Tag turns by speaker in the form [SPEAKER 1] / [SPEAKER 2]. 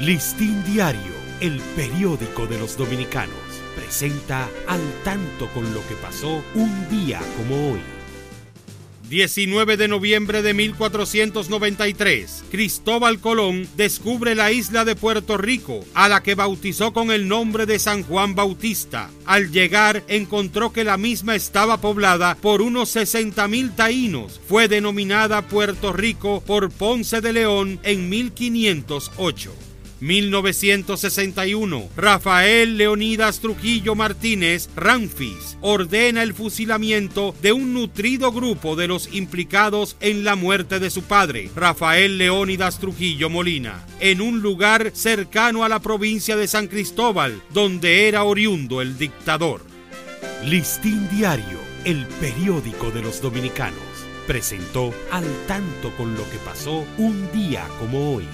[SPEAKER 1] Listín Diario, el periódico de los dominicanos, presenta al tanto con lo que pasó un día como hoy. 19 de noviembre de 1493, Cristóbal Colón descubre la isla de Puerto Rico, a la que bautizó con el nombre de San Juan Bautista. Al llegar, encontró que la misma estaba poblada por unos 60.000 taínos. Fue denominada Puerto Rico por Ponce de León en 1508. 1961, Rafael Leonidas Trujillo Martínez Ramfis ordena el fusilamiento de un nutrido grupo de los implicados en la muerte de su padre, Rafael Leonidas Trujillo Molina, en un lugar cercano a la provincia de San Cristóbal, donde era oriundo el dictador. Listín Diario, el periódico de los dominicanos, presentó al tanto con lo que pasó un día como hoy.